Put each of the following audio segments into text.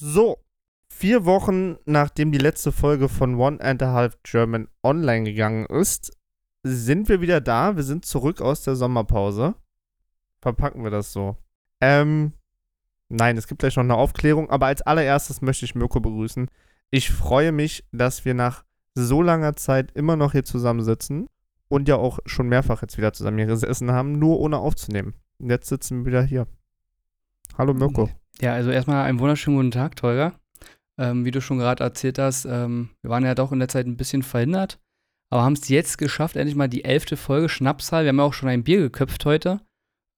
So, vier Wochen nachdem die letzte Folge von One and a Half German online gegangen ist, sind wir wieder da. Wir sind zurück aus der Sommerpause. Verpacken wir das so. Ähm, nein, es gibt gleich noch eine Aufklärung, aber als allererstes möchte ich Mirko begrüßen. Ich freue mich, dass wir nach so langer Zeit immer noch hier zusammensitzen und ja auch schon mehrfach jetzt wieder zusammen hier gesessen haben, nur ohne aufzunehmen. Jetzt sitzen wir wieder hier. Hallo Mirko. Ja, also erstmal einen wunderschönen guten Tag, Tolga. Ähm, wie du schon gerade erzählt hast, ähm, wir waren ja doch in der Zeit ein bisschen verhindert, aber haben es jetzt geschafft, endlich mal die elfte Folge Schnapszahl. Wir haben ja auch schon ein Bier geköpft heute.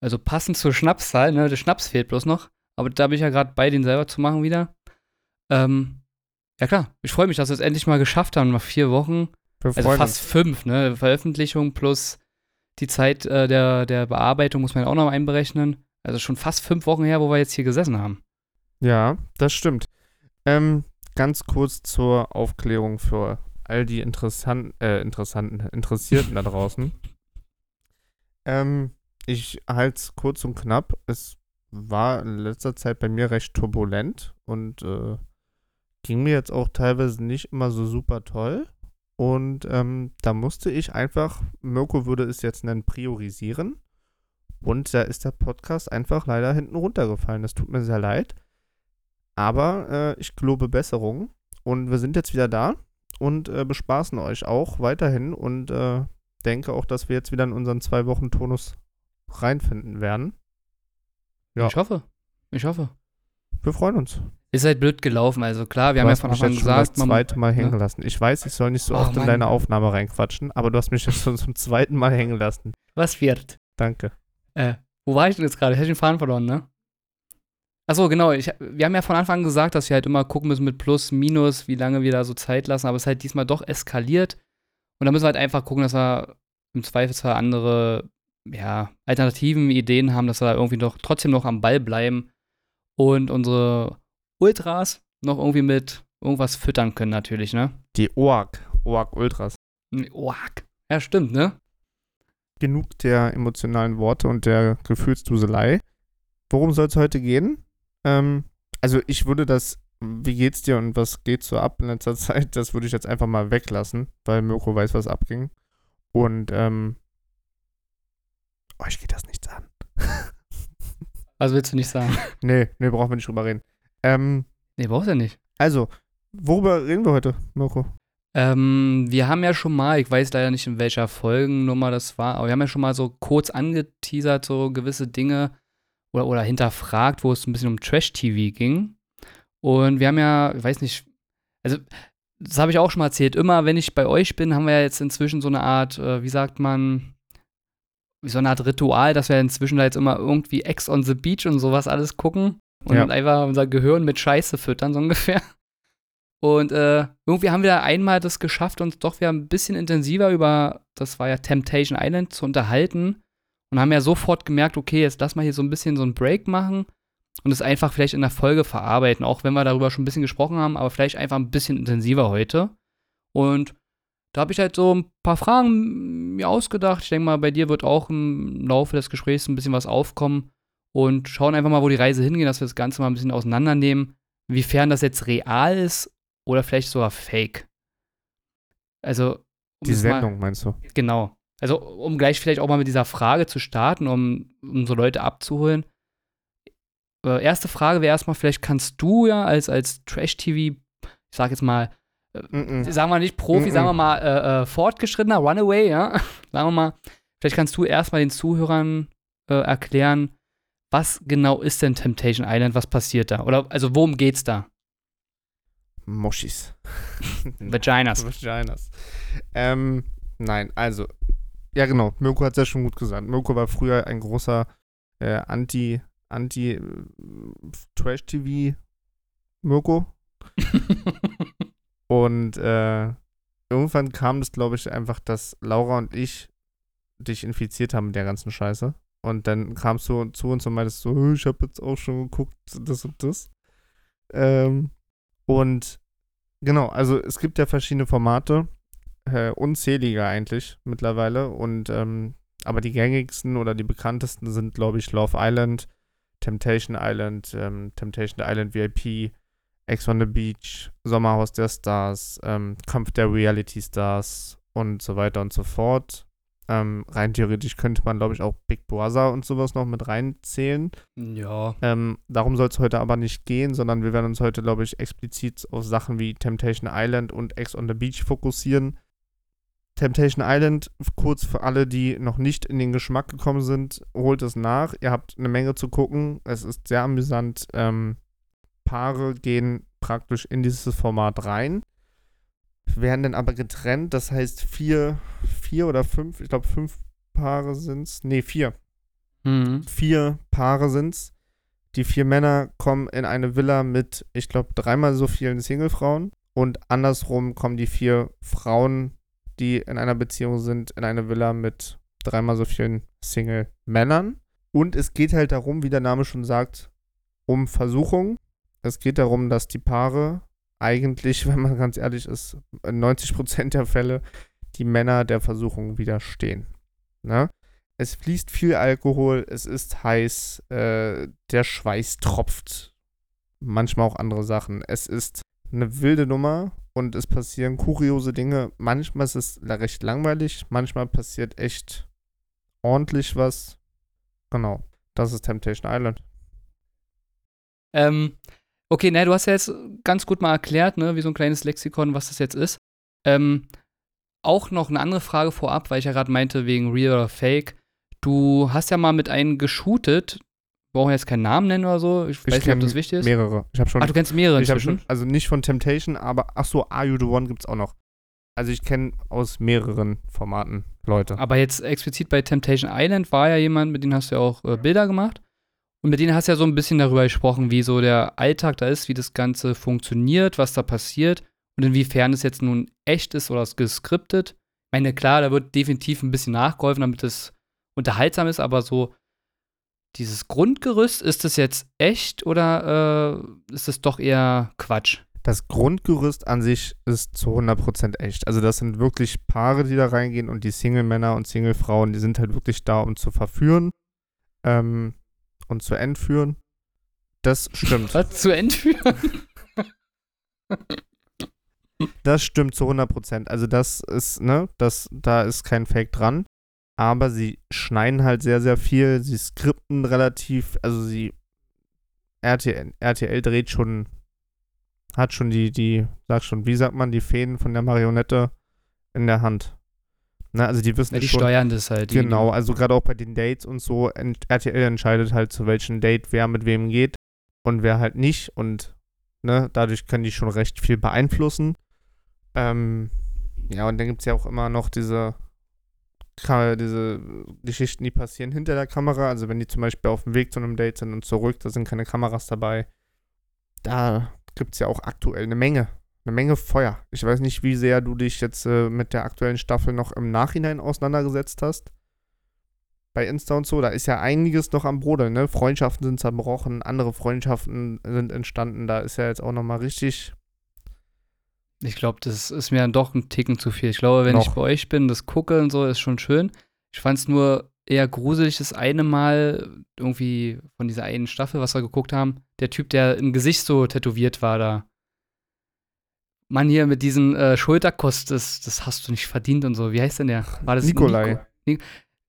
Also passend zur Schnapszahl, ne? Der Schnaps fehlt bloß noch. Aber da bin ich ja gerade bei, den selber zu machen wieder. Ähm, ja klar, ich freue mich, dass wir es endlich mal geschafft haben, nach vier Wochen. Wir Also fast uns. fünf, ne? Veröffentlichung plus die Zeit äh, der, der Bearbeitung muss man ja auch noch einberechnen. Also schon fast fünf Wochen her, wo wir jetzt hier gesessen haben. Ja, das stimmt. Ähm, ganz kurz zur Aufklärung für all die interessanten, äh, interessanten, Interessierten da draußen. Ähm, ich halte es kurz und knapp. Es war in letzter Zeit bei mir recht turbulent und äh, ging mir jetzt auch teilweise nicht immer so super toll. Und ähm, da musste ich einfach, Mirko würde es jetzt nennen, priorisieren. Und da ist der Podcast einfach leider hinten runtergefallen. Das tut mir sehr leid. Aber äh, ich gelobe Besserung. Und wir sind jetzt wieder da und äh, bespaßen euch auch weiterhin und äh, denke auch, dass wir jetzt wieder in unseren zwei Wochen Tonus reinfinden werden. Ja. Ich hoffe. Ich hoffe. Wir freuen uns. Ist halt blöd gelaufen, also klar, wir du haben ja von Anfang an jetzt schon gesagt, das zweite Mal hängen ja. lassen. Ich weiß, ich soll nicht so Oh, oft in Mann. deine Aufnahme reinquatschen, aber du hast mich jetzt schon zum zweiten Mal hängen lassen. was wird? Danke. Äh, wo war ich denn jetzt gerade? Ich hätte den Faden verloren, ne? Achso, genau. Ich, wir haben ja von Anfang an gesagt, dass wir halt immer gucken müssen mit Plus, Minus, wie lange wir da so Zeit lassen, aber es ist halt diesmal doch eskaliert. Und da müssen wir halt einfach gucken, dass wir im Zweifelsfall andere, ja, alternativen Ideen haben, dass wir da irgendwie doch trotzdem noch am Ball bleiben und unsere Ultras noch irgendwie mit irgendwas füttern können, natürlich, ne? Die OAK, OAK Ultras. Oak. Ja, stimmt, ne? Genug der emotionalen Worte und der Gefühlsduselei. Worum soll es heute gehen? Ähm, also ich würde das, wie geht's dir und was geht so ab in letzter Zeit, das würde ich jetzt einfach mal weglassen, weil Mirko weiß, was abging. Und ähm, euch geht das nichts an. Was willst du nicht sagen? Nee, nee, brauchen wir nicht drüber reden. Ähm, Nee, brauchst du ja nicht. also, worüber reden wir heute, Mirko? Ähm, wir haben ja schon mal, ich weiß leider nicht in welcher Folgennummer das war, aber wir haben ja schon mal so kurz angeteasert, so gewisse Dinge oder, oder hinterfragt, wo es ein bisschen um Trash-TV ging. Und wir haben ja, ich weiß nicht, also das habe ich auch schon mal erzählt, immer wenn ich bei euch bin, haben wir ja jetzt inzwischen so eine Art, äh, wie sagt man, wie so eine Art Ritual, dass wir inzwischen da jetzt immer irgendwie Ex on the Beach und sowas alles gucken und Ja. einfach unser Gehirn mit Scheiße füttern, so ungefähr. Und äh, irgendwie haben wir da einmal das geschafft, uns doch wieder ein bisschen intensiver über, das war ja Temptation Island, zu unterhalten. Und haben ja sofort gemerkt, okay, jetzt lass mal hier so ein bisschen so einen Break machen und es einfach vielleicht in der Folge verarbeiten, auch wenn wir darüber schon ein bisschen gesprochen haben, aber vielleicht einfach ein bisschen intensiver heute. Und da habe ich halt so ein paar Fragen mir ausgedacht. Ich denke mal, bei dir wird auch im Laufe des Gesprächs ein bisschen was aufkommen und schauen einfach mal, wo die Reise hingeht, dass wir das Ganze mal ein bisschen auseinandernehmen, inwiefern das jetzt real ist oder vielleicht sogar fake. Also, um Die es mal- Sendung, meinst du? Genau. Also, um gleich vielleicht auch mal mit dieser Frage zu starten, um, um so Leute abzuholen. Äh, erste Frage wäre erstmal, vielleicht kannst du ja als, als Trash-TV, ich sag jetzt mal, Mm -mm. sagen wir nicht Profi, Mhm. sagen wir mal äh, äh, fortgeschrittener, Runaway, ja. sagen wir mal, vielleicht kannst du erstmal den Zuhörern äh, erklären, was genau ist denn Temptation Island, was passiert da? Oder also worum geht's da? Moschis. Vaginas. Vaginas. Ähm, nein, also, ja genau, Mirko hat es ja schon gut gesagt. Mirko war früher ein großer äh, Anti, Anti äh, Trash-TV Mirko. Und äh, irgendwann kam es, glaube ich, einfach, dass Laura und ich dich infiziert haben mit der ganzen Scheiße. Und dann kamst du zu uns und meintest so, "Hö, ich habe jetzt auch schon geguckt, das und das. Ähm, und genau, also es gibt ja verschiedene Formate, äh, unzählige eigentlich mittlerweile. Und ähm, aber die gängigsten oder die bekanntesten sind, glaube ich, Love Island, Temptation Island, ähm, Temptation Island VIP, Ex on the Beach, Sommerhaus der Stars, ähm, Kampf der Reality Stars und so weiter und so fort. Ähm, rein theoretisch könnte man, glaube ich, auch Big Brother und sowas noch mit reinzählen. Ja. Ähm, darum soll es heute aber nicht gehen, sondern wir werden uns heute, glaube ich, explizit auf Sachen wie Temptation Island und Ex on the Beach fokussieren. Temptation Island, kurz für alle, die noch nicht in den Geschmack gekommen sind, holt es nach. Ihr habt eine Menge zu gucken. Es ist sehr amüsant. Ähm, Paare gehen praktisch in dieses Format rein, werden dann aber getrennt. Das heißt, vier, vier oder fünf, ich glaube, fünf Paare sind es. Nee, vier. Mhm. Vier Paare sind es. Die vier Männer kommen in eine Villa mit, ich glaube, dreimal so vielen Singlefrauen. Und andersrum kommen die vier Frauen die in einer Beziehung sind, in eine Villa mit dreimal so vielen Single-Männern. Und es geht halt darum, wie der Name schon sagt, um Versuchung. Es geht darum, dass die Paare eigentlich, wenn man ganz ehrlich ist, in 90% der Fälle die Männer der Versuchung widerstehen. Ne? Es fließt viel Alkohol, es ist heiß, äh, der Schweiß tropft, manchmal auch andere Sachen. Es ist eine wilde Nummer und es passieren kuriose Dinge. Manchmal ist es recht langweilig, manchmal passiert echt ordentlich was. Genau, das ist Temptation Island. Ähm, okay, ne, du hast ja jetzt ganz gut mal erklärt, ne, wie so ein kleines Lexikon, was das jetzt ist. Ähm, auch noch eine andere Frage vorab, weil ich ja gerade meinte, wegen Real oder Fake. Du hast ja mal mit einem geshootet, brauchen jetzt keinen Namen nennen oder so. Ich, Ich weiß nicht, ob das wichtig ist. Mehrere. Ich habe schon, Ah, du kennst mehrere ich schon, also nicht von Temptation, aber ach so, Are You the One gibt's auch noch. Also ich kenne aus mehreren Formaten Leute. Aber jetzt explizit bei Temptation Island war ja jemand, mit dem hast du ja auch äh, Bilder gemacht. Und mit denen hast du ja so ein bisschen darüber gesprochen, wie so der Alltag da ist, wie das Ganze funktioniert, was da passiert und inwiefern es jetzt nun echt ist oder geskriptet. Ich meine, klar, da wird definitiv ein bisschen nachgeholfen, damit es unterhaltsam ist, aber so dieses Grundgerüst, ist das jetzt echt oder äh, ist es doch eher Quatsch? Das Grundgerüst an sich ist zu 100% echt. Also das sind wirklich Paare, die da reingehen und die Single-Männer und Single-Frauen, die sind halt wirklich da, um zu verführen ähm, und zu entführen. Das stimmt. Was zu entführen? Das stimmt zu 100%. Also das ist, ne, das, da ist kein Fake dran. Aber sie schneiden halt sehr, sehr viel. Sie skripten relativ, also sie, RTL, RTL dreht schon, hat schon die, die, sag schon, wie sagt man, die Fäden von der Marionette in der Hand. Ne, also die wissen Ja, die schon. steuern das halt. Genau, also gerade auch bei den Dates und so, RTL entscheidet halt, zu welchem Date wer mit wem geht und wer halt nicht. Und ne, dadurch können die schon recht viel beeinflussen. Ähm, ja, und dann gibt es ja auch immer noch diese, diese Geschichten, die passieren hinter der Kamera. Also wenn die zum Beispiel auf dem Weg zu einem Date sind und zurück, da sind keine Kameras dabei. Da gibt es ja auch aktuell eine Menge. Eine Menge Feuer. Ich weiß nicht, wie sehr du dich jetzt äh, mit der aktuellen Staffel noch im Nachhinein auseinandergesetzt hast. Bei Insta und so, da ist ja einiges noch am Brodeln, ne? Freundschaften sind zerbrochen, andere Freundschaften sind entstanden. Da ist ja jetzt auch nochmal richtig. Ich glaube, das ist mir dann doch ein Ticken zu viel. Ich glaube, wenn ich Noch. bei euch bin, das gucke und so, ist schon schön. Ich fand es nur eher gruselig, das eine Mal irgendwie von dieser einen Staffel, was wir geguckt haben, der Typ, der im Gesicht so tätowiert war da. Mann, hier mit diesem äh, Schulterkost, das, das hast du nicht verdient und so. Wie heißt denn der? War das Nikolai. Nico? Ni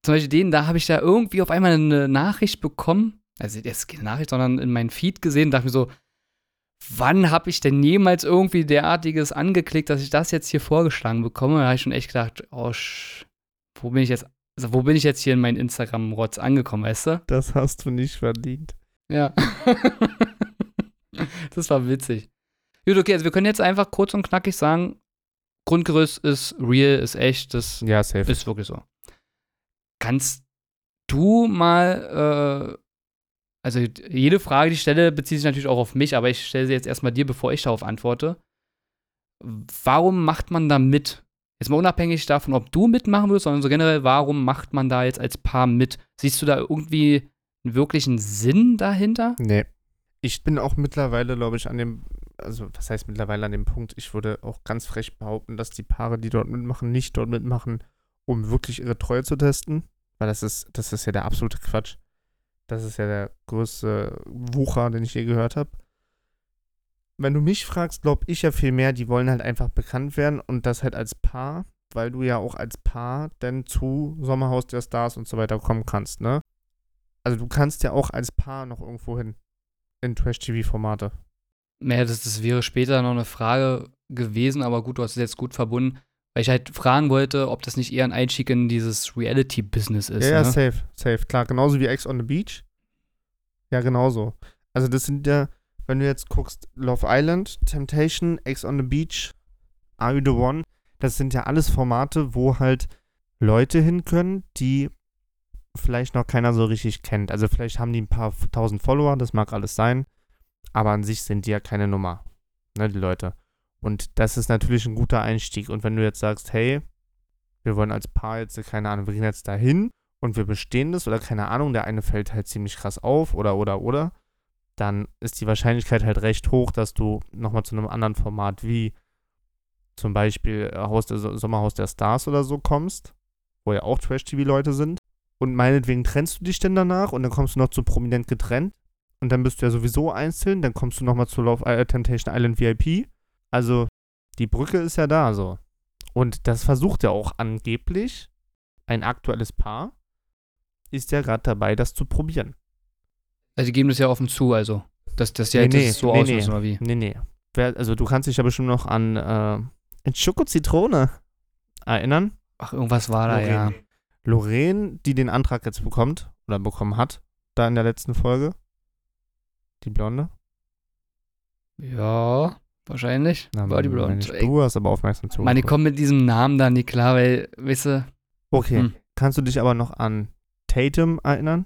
Zum Beispiel den, da habe ich da irgendwie auf einmal eine Nachricht bekommen. Also, jetzt keine Nachricht, sondern in meinen Feed gesehen, dachte mir so, wann habe ich denn jemals irgendwie derartiges angeklickt, dass ich das jetzt hier vorgeschlagen bekomme? Da habe ich schon echt gedacht, oh, wo bin ich jetzt, also wo bin ich jetzt hier in meinen Instagram-Rotz angekommen, weißt du? Das hast du nicht verdient. Ja. das war witzig. Gut, okay, also wir können jetzt einfach kurz und knackig sagen, Grundgerüst ist real, ist echt, das Ja, safe. ist wirklich so. Kannst du mal, äh, also jede Frage, die ich stelle, bezieht sich natürlich auch auf mich, aber ich stelle sie jetzt erstmal dir, bevor ich darauf antworte. Warum macht man da mit? Jetzt mal unabhängig davon, ob du mitmachen würdest, sondern so generell, warum macht man da jetzt als Paar mit? Siehst du da irgendwie einen wirklichen Sinn dahinter? Nee. Ich bin auch mittlerweile, glaube ich, an dem, also was heißt mittlerweile an dem Punkt, ich würde auch ganz frech behaupten, dass die Paare, die dort mitmachen, nicht dort mitmachen, um wirklich ihre Treue zu testen. Weil das ist, das ist ja der absolute Quatsch. Das ist ja der größte Wucher, den ich je gehört habe. wenn du mich fragst, glaube ich ja viel mehr, die wollen halt einfach bekannt werden und das halt als Paar, weil du ja auch als Paar dann zu Sommerhaus der Stars und so weiter kommen kannst, ne? Also du kannst ja auch als Paar noch irgendwo hin in Trash-TV-Formate. Naja, das, das wäre später noch eine Frage gewesen, aber gut, du hast es jetzt gut verbunden, weil ich halt fragen wollte, ob das nicht eher ein Einstieg in dieses Reality-Business ist. Ja, ja, ne? safe, safe, klar. Genauso wie Ex on the Beach. Ja, genauso. Also das sind ja, wenn du jetzt guckst, Love Island, Temptation, Ex on the Beach, Are You the One, das sind ja alles Formate, wo halt Leute hin können, die vielleicht noch keiner so richtig kennt. Also vielleicht haben die ein paar tausend Follower, das mag alles sein, aber an sich sind die ja keine Nummer, ne, die Leute. Und das ist natürlich ein guter Einstieg. Und wenn du jetzt sagst, hey, wir wollen als Paar jetzt, keine Ahnung, wir gehen jetzt dahin und wir bestehen das oder keine Ahnung, der eine fällt halt ziemlich krass auf oder, oder, oder, dann ist die Wahrscheinlichkeit halt recht hoch, dass du nochmal zu einem anderen Format wie zum Beispiel äh, Haus der So- Sommerhaus der Stars oder so kommst, wo ja auch Trash-TV-Leute sind. Und meinetwegen trennst du dich denn danach und dann kommst du noch zu prominent getrennt. Und dann bist du ja sowieso einzeln, dann kommst du nochmal zu Love äh, Temptation Island VIP. Also, die Brücke ist ja da so. Und das versucht ja auch angeblich ein aktuelles Paar, ist ja gerade dabei, das zu probieren. Also die geben das ja offen zu, also. Dass das ja Nee, nee, so nee, ausnutzen, nee. oder wie? Nee, nee. Wer, also, du kannst dich ja bestimmt noch an äh, Schoko-Zitrone erinnern. Ach, irgendwas war da, Lorraine. ja. Lorraine, die den Antrag jetzt bekommt oder bekommen hat, da in der letzten Folge. Die Blonde. Ja, wahrscheinlich. Na, War die Blonde. Du hast aber aufmerksam zugehört. Mann, die kommen mit diesem Namen da nicht klar, weil, weißt du, Okay. Hm. Kannst du dich aber noch an Tatum erinnern?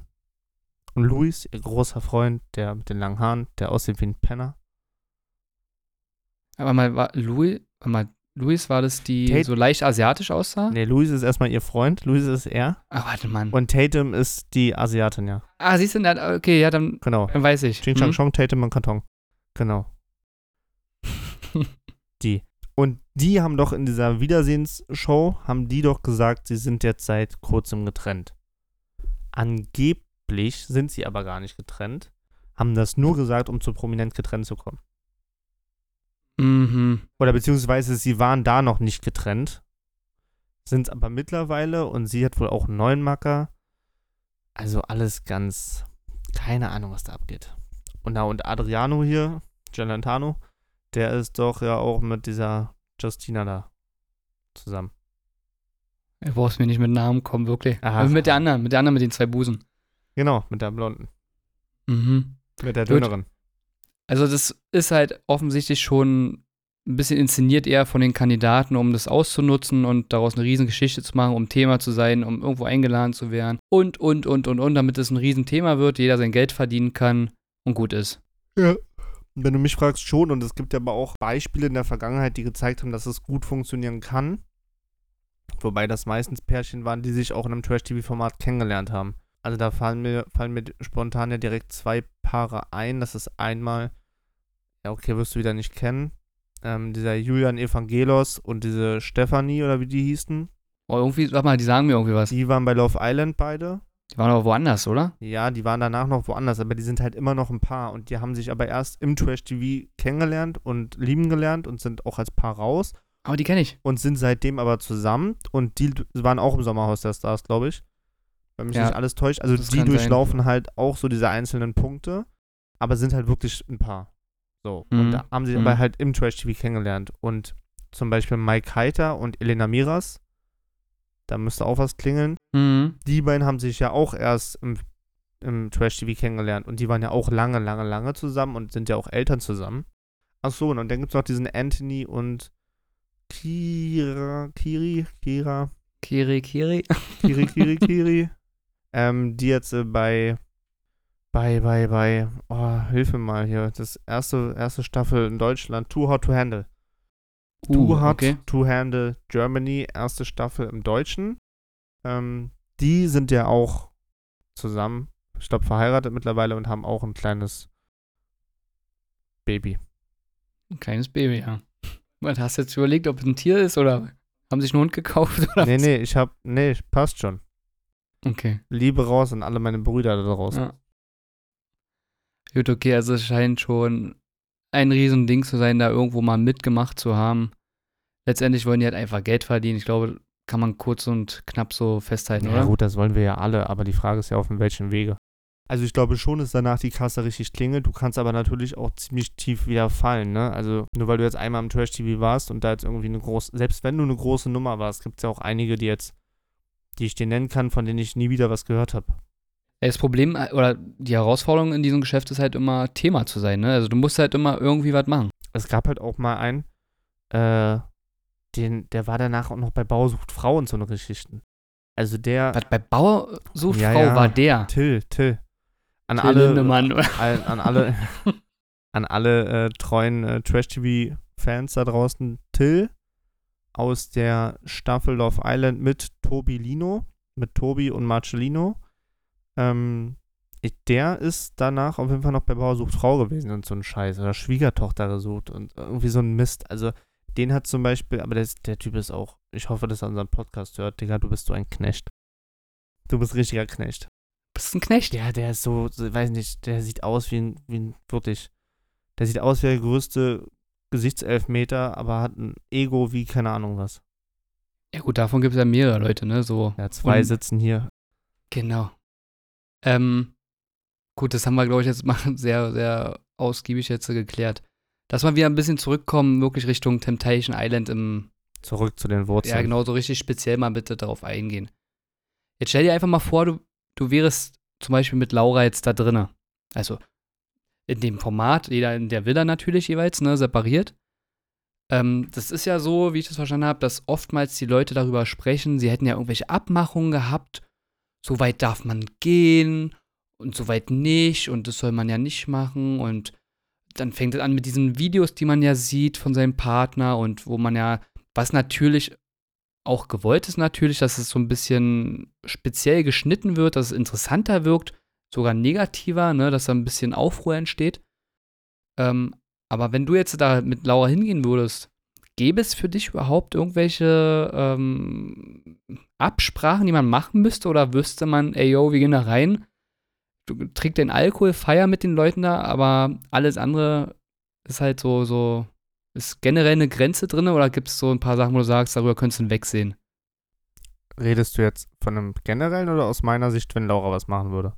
Und Luis, ihr großer Freund, der mit den langen Haaren, der aussieht wie ein Penner. aber mal, war Louis, mal, Louis war das, die Tate- so leicht asiatisch aussah? Nee, Luis ist erstmal ihr Freund, Luis ist er. Ah, warte, Mann. Und Tatum ist die Asiatin, ja. ah, siehst du, na, okay, ja, dann, Genau. dann weiß ich. Ching Chang Hm? Chong, Tatum und Karton. Genau. die. Und die haben doch in dieser Wiedersehensshow, haben die doch gesagt, sie sind jetzt seit kurzem getrennt. Angeblich sind sie aber gar nicht getrennt, haben das nur gesagt, um zu prominent getrennt zu kommen. Mhm. Oder beziehungsweise sie waren da noch nicht getrennt, sind aber mittlerweile und sie hat wohl auch einen neuen Macker. Also alles ganz, keine Ahnung, was da abgeht. Und na, und Adriano hier, Gelantano, der ist doch ja auch mit dieser Justina da zusammen. Du brauchst mir nicht mit Namen kommen, wirklich. Aha. Aber mit der anderen, mit der anderen mit den zwei Busen. Genau, mit der Blonden. Mhm. Mit der Gut. Also das ist halt offensichtlich schon ein bisschen inszeniert eher von den Kandidaten, um das auszunutzen und daraus eine Riesengeschichte zu machen, um Thema zu sein, um irgendwo eingeladen zu werden und, und, und, und, und, damit es ein Riesenthema wird, jeder sein Geld verdienen kann und gut ist. Ja. Wenn du mich fragst, schon. Und es gibt ja aber auch Beispiele in der Vergangenheit, die gezeigt haben, dass es gut funktionieren kann. Wobei das meistens Pärchen waren, die sich auch in einem Trash-TV-Format kennengelernt haben. Also da fallen mir, fallen mir spontan ja direkt zwei Paare ein. Das ist einmal, ja okay, wirst du wieder nicht kennen, ähm, dieser Julian Evangelos und diese Stefanie oder wie die hießen. Oh, irgendwie, warte mal, die sagen mir irgendwie was. Die waren bei Love Island beide. Die waren aber woanders, oder? Ja, die waren danach noch woanders, aber die sind halt immer noch ein Paar und die haben sich aber erst im Trash-TV kennengelernt und lieben gelernt und sind auch als Paar raus Aber die kenne ich. und sind seitdem aber zusammen und die waren auch im Sommerhaus der Stars, glaube ich. Wenn mich Ja, nicht alles täuscht. Also die kann sein. durchlaufen halt auch so diese einzelnen Punkte, aber sind halt wirklich ein Paar. So. Und Mhm. da haben sich Mhm. aber halt im Trash-TV kennengelernt. Und zum Beispiel Mike Heiter und Elena Miras, da müsste auch was klingeln Mhm. die beiden haben sich ja auch erst im, im Trash-TV kennengelernt und die waren ja auch lange, lange, lange zusammen und sind ja auch Eltern zusammen. Ach so, und dann gibt es noch diesen Anthony und Kira, Kiri, Kira, Kiri, Kiri. Kiri, Kiri, Kiri, ähm, die jetzt äh, bei, bei, bei, bei, oh, hilf mir mal hier, das erste, erste Staffel in Deutschland, Too Hot to Handle. Too Hot Uh, okay. to Handle Germany, erste Staffel im Deutschen. Ähm, die sind ja auch zusammen, ich glaube, verheiratet mittlerweile und haben auch ein kleines Baby. Ein kleines Baby, ja. Was, hast du jetzt überlegt, ob es ein Tier ist oder haben sich einen Hund gekauft? Oder Nee, was? nee, ich hab, nee, passt schon. Okay. Liebe raus an alle meine Brüder da draußen. Ja. Gut, okay, also es scheint schon ein Riesending zu sein, da irgendwo mal mitgemacht zu haben. Letztendlich wollen die halt einfach Geld verdienen. Ich glaube, kann man kurz und knapp so festhalten, Ja, oder? gut, das wollen wir ja alle, aber die Frage ist ja auf welchem Wege. Also ich glaube schon, dass danach die Kasse richtig klingelt. Du kannst aber natürlich auch ziemlich tief wieder fallen, ne? Also nur weil du jetzt einmal im Trash-TV warst und da jetzt irgendwie eine große, selbst wenn du eine große Nummer warst, gibt es ja auch einige, die jetzt, die ich dir nennen kann, von denen ich nie wieder was gehört habe. Das Problem äh, oder die Herausforderung in diesem Geschäft ist halt immer Thema zu sein, ne? Also du musst halt immer irgendwie was machen. Es gab halt auch mal einen, äh, den, der war danach auch noch bei Bausucht Frau und so eine Geschichten. Also der, Was bei Bauer sucht Ja, Frau ja. war der. Till, Till. An Till alle, Lindemann. an, an alle, an alle äh, treuen äh, Trash-TV-Fans da draußen. Till aus der Staffel Love Island mit Tobi Lino, mit Tobi und Marcellino. Ähm, der ist danach auf jeden Fall noch bei Bauer sucht Frau gewesen und so ein Scheiß. Oder Schwiegertochter gesucht und irgendwie so ein Mist. Also, den hat zum Beispiel, aber der, der Typ ist auch, ich hoffe, dass er unseren Podcast hört. Digga, du bist so ein Knecht. Du bist richtiger Knecht. Bist ein Knecht. Ja, der ist so, so, weiß nicht, der sieht aus wie ein, wie ein, wirklich, der sieht aus wie der größte Gesichtselfmeter, aber hat ein Ego wie keine Ahnung was. Ja gut, davon gibt es ja mehrere Leute, ne? So. Ja, zwei Und- sitzen hier. Genau. Ähm, gut, das haben wir, glaube ich, jetzt mal sehr, sehr ausgiebig jetzt geklärt. Dass wir wieder ein bisschen zurückkommen, wirklich Richtung Temptation Island im, Zurück zu den Wurzeln. ja genau, so richtig speziell mal bitte darauf eingehen. Jetzt stell dir einfach mal vor, du, du wärst zum Beispiel mit Laura jetzt da drinne. Also in dem Format, jeder in der Villa natürlich jeweils, ne, separiert. Ähm, das ist ja so, wie ich das verstanden habe, dass oftmals die Leute darüber sprechen, sie hätten ja irgendwelche Abmachungen gehabt, so weit darf man gehen und so weit nicht und das soll man ja nicht machen und dann fängt es an mit diesen Videos, die man ja sieht von seinem Partner und wo man ja, was natürlich auch gewollt ist natürlich, dass es so ein bisschen speziell geschnitten wird, dass es interessanter wirkt, sogar negativer, ne, dass da ein bisschen Aufruhr entsteht. Ähm, aber wenn du jetzt da mit Laura hingehen würdest, gäbe es für dich überhaupt irgendwelche ähm, Absprachen, die man machen müsste? Oder wüsste man, ey yo, wir gehen da rein, du trägst den Alkohol, feier mit den Leuten da, aber alles andere ist halt so, so, ist generell eine Grenze drin oder gibt es so ein paar Sachen, wo du sagst, darüber könntest du wegsehen? Redest du jetzt von einem generellen oder aus meiner Sicht, wenn Laura was machen würde?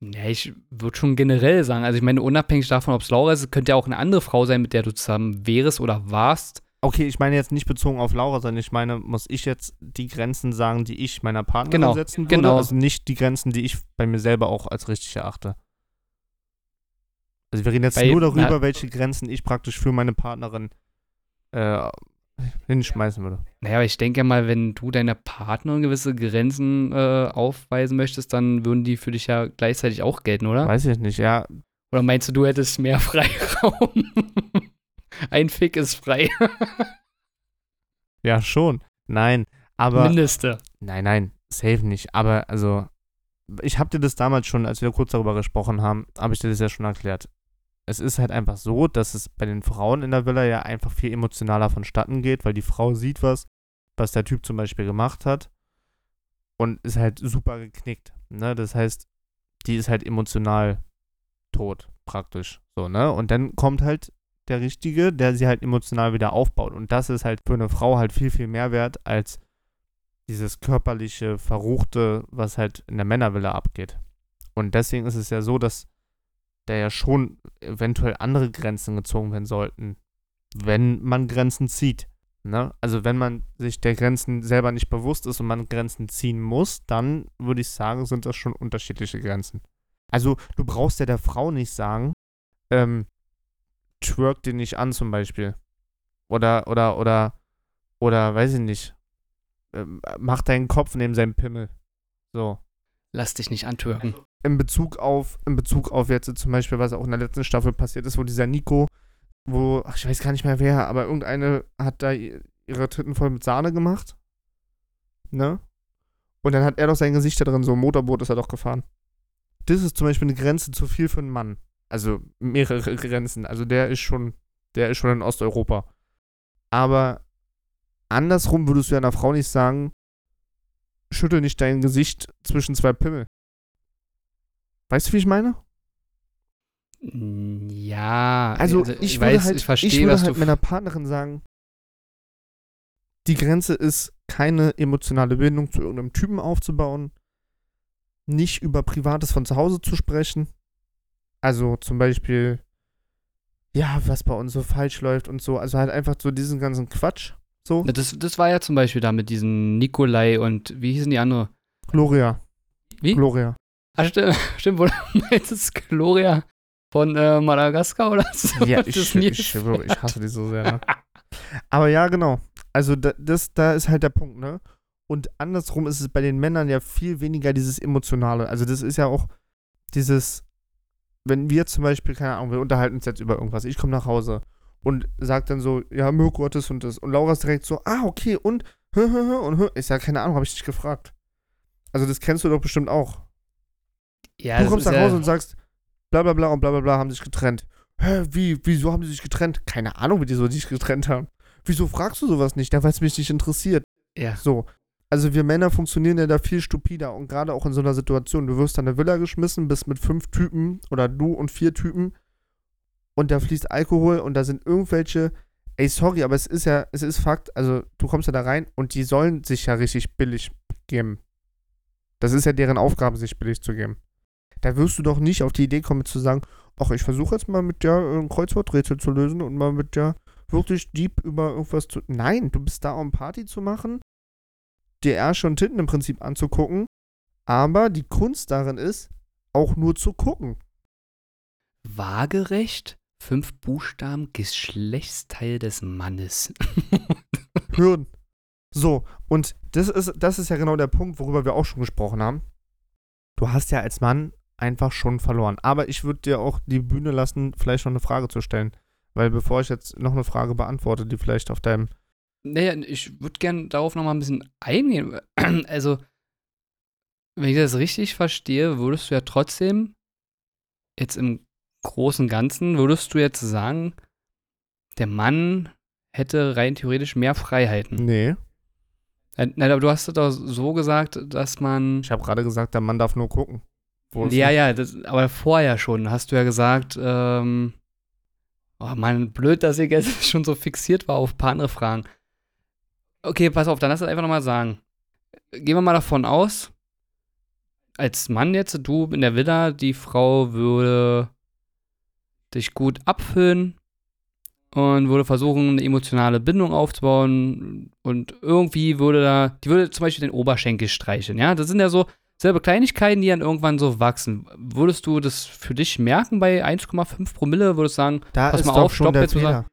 Ja, ich würde schon generell sagen, also ich meine, unabhängig davon, ob es Laura ist, es könnte ja auch eine andere Frau sein, mit der du zusammen wärst oder warst. Okay, ich meine jetzt nicht bezogen auf Laura, sondern ich meine, muss ich jetzt die Grenzen sagen, die ich meiner Partnerin Genau, setzen würde? genau. Also nicht die Grenzen, die ich bei mir selber auch als richtig erachte. Also wir reden jetzt Bei- nur darüber, na- welche Grenzen ich praktisch für meine Partnerin äh, hinschmeißen würde. Naja, aber ich denke mal, wenn du deiner Partnerin gewisse Grenzen äh, aufweisen möchtest, dann würden die für dich ja gleichzeitig auch gelten, oder? Weiß ich nicht, ja. Oder meinst du, du hättest mehr Freiraum? Ein Fick ist frei. Ja, schon. Nein, aber. Mindeste. Nein, nein, safe nicht. Aber also, ich habe dir das damals schon, als wir kurz darüber gesprochen haben, habe ich dir das ja schon erklärt. Es ist halt einfach so, dass es bei den Frauen in der Villa ja einfach viel emotionaler vonstatten geht, weil die Frau sieht was, was der Typ zum Beispiel gemacht hat und ist halt super geknickt. Ne? Das heißt, die ist halt emotional tot, praktisch. So, ne? Und dann kommt halt der Richtige, der sie halt emotional wieder aufbaut. Und das ist halt für eine Frau halt viel, viel mehr wert als dieses körperliche, verruchte, was halt in der Männervilla abgeht. Und deswegen ist es ja so, dass da ja schon eventuell andere Grenzen gezogen werden sollten, wenn man Grenzen zieht. Ne? Also wenn man sich der Grenzen selber nicht bewusst ist und man Grenzen ziehen muss, dann würde ich sagen, sind das schon unterschiedliche Grenzen. Also du brauchst ja der Frau nicht sagen, ähm, twerk den nicht an zum Beispiel. Oder, oder, oder, oder, weiß ich nicht, ähm, mach deinen Kopf neben seinem Pimmel. So. Lass dich nicht antürken. In Bezug auf, in Bezug auf jetzt zum Beispiel, was auch in der letzten Staffel passiert ist, wo dieser Nico, wo, ach, ich weiß gar nicht mehr wer, aber irgendeine hat da ihre Titten voll mit Sahne gemacht. Ne? Und dann hat er doch sein Gesicht da drin, so ein Motorboot ist er doch gefahren. Das ist zum Beispiel eine Grenze zu viel für einen Mann. Also mehrere Grenzen. Also der ist schon, der ist schon in Osteuropa. Aber andersrum würdest du einer Frau nicht sagen, schüttel nicht dein Gesicht zwischen zwei Pimmel. Weißt du, wie ich meine? Ja. Also, ich, würde halt, ich, verstehe, ich würde halt meiner Partnerin sagen, die Grenze ist, keine emotionale Bindung zu irgendeinem Typen aufzubauen, nicht über Privates von zu Hause zu sprechen. Also zum Beispiel, ja, was bei uns so falsch läuft und so. Also halt einfach so diesen ganzen Quatsch. So. Das, das war ja zum Beispiel da mit diesen Nikolai und wie hießen die andere? Gloria. Wie? Gloria. Ah, stimmt, stimmt, wo du meinst, Gloria von äh, Madagaskar oder so? Ja, ich, ich, ich, ich hasse die so sehr. Ne? Aber ja, genau. Also da, das, da ist halt der Punkt, ne? Und andersrum ist es bei den Männern ja viel weniger dieses Emotionale. Also das ist ja auch dieses, wenn wir zum Beispiel, keine Ahnung, wir unterhalten uns jetzt über irgendwas, ich komme nach Hause und sag dann so, ja, Mirko hat das und das. Und Laura ist direkt so, ah, okay, und, und, ich sag, keine Ahnung, habe ich dich gefragt. Also das kennst du doch bestimmt auch. Ja, du kommst nach Hause ja und sagst, bla bla bla und bla bla bla haben sich getrennt. Hä, wie, wieso haben sie sich getrennt? Keine Ahnung, wie die so sich getrennt haben. Wieso fragst du sowas nicht? Ja, weil es mich nicht interessiert. Ja. So. Also wir Männer funktionieren ja da viel stupider und gerade auch in so einer Situation. Du wirst an eine Villa geschmissen, bist mit fünf Typen oder du und vier Typen und da fließt Alkohol und da sind irgendwelche, ey, sorry, aber es ist ja, es ist Fakt, also du kommst ja da rein und die sollen sich ja richtig billig geben. Das ist ja deren Aufgabe, sich billig zu geben. Da wirst du doch nicht auf die Idee kommen zu sagen, ach, ich versuche jetzt mal mit der ein Kreuzworträtsel zu lösen und mal mit der wirklich deep über irgendwas zu. Nein, du bist da, um Party zu machen dir Ärsche und Titten im Prinzip anzugucken. Aber die Kunst darin ist, auch nur zu gucken. Waagerecht? Fünf Buchstaben, Geschlechtsteil des Mannes. Hirn. So, und das ist, das ist ja genau der Punkt, worüber wir auch schon gesprochen haben. Du hast ja als Mann einfach schon verloren. Aber ich würde dir auch die Bühne lassen, vielleicht noch eine Frage zu stellen. Weil bevor ich jetzt noch eine Frage beantworte, die vielleicht auf deinem naja, ich würde gerne darauf nochmal ein bisschen eingehen. Also, wenn ich das richtig verstehe, würdest du ja trotzdem jetzt im Großen und Ganzen, würdest du jetzt sagen, der Mann hätte rein theoretisch mehr Freiheiten. Nee. Nein, aber du hast es doch so gesagt, dass man. Ich habe gerade gesagt, der Mann darf nur gucken. Ja, ja, das, aber vorher schon hast du ja gesagt, ähm, oh Mann, blöd, dass ich jetzt schon so fixiert war auf ein paar andere Fragen. Okay, pass auf, dann lass es einfach nochmal sagen. Gehen wir mal davon aus, als Mann jetzt, du in der Villa, die Frau würde dich gut abfüllen und würde versuchen, eine emotionale Bindung aufzubauen und irgendwie würde da, die würde zum Beispiel den Oberschenkel streicheln, ja? Das sind ja so selbe Kleinigkeiten, die dann irgendwann so wachsen. Würdest du das für dich merken bei 1,5 Promille? Würdest du sagen, da pass mal auf, stopp jetzt mal.